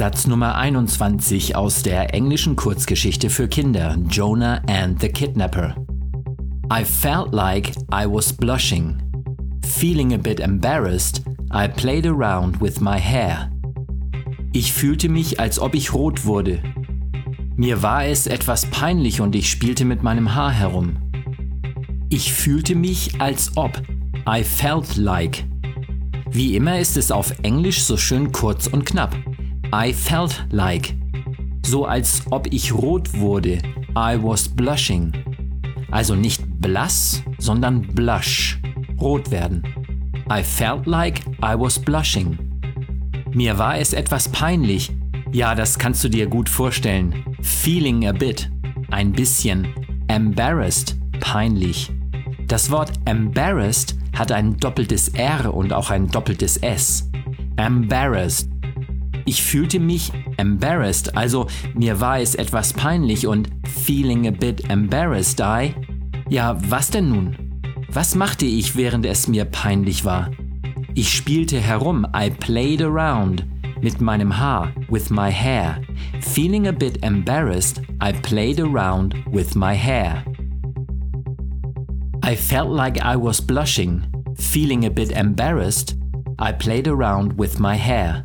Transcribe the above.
Satz Nummer 21 aus der englischen Kurzgeschichte für Kinder Jonah and the Kidnapper. I felt like I was blushing. Feeling a bit embarrassed, I played around with my hair. Ich fühlte mich, als ob ich rot wurde. Mir war es etwas peinlich und ich spielte mit meinem Haar herum. Ich fühlte mich, als ob. I felt like. Wie immer ist es auf Englisch so schön kurz und knapp. I felt like. So als ob ich rot wurde. I was blushing. Also nicht blass, sondern blush, rot werden. I felt like I was blushing. Mir war es etwas peinlich. Ja, das kannst du dir gut vorstellen. Feeling a bit, ein bisschen. Embarrassed, peinlich. Das Wort embarrassed hat ein doppeltes R und auch ein doppeltes S. Embarrassed. Ich fühlte mich embarrassed, also mir war es etwas peinlich und feeling a bit embarrassed I ja, was denn nun? Was machte ich, während es mir peinlich war? Ich spielte herum, I played around mit meinem Haar, with my hair. Feeling a bit embarrassed, I played around with my hair. I felt like I was blushing. Feeling a bit embarrassed, I played around with my hair.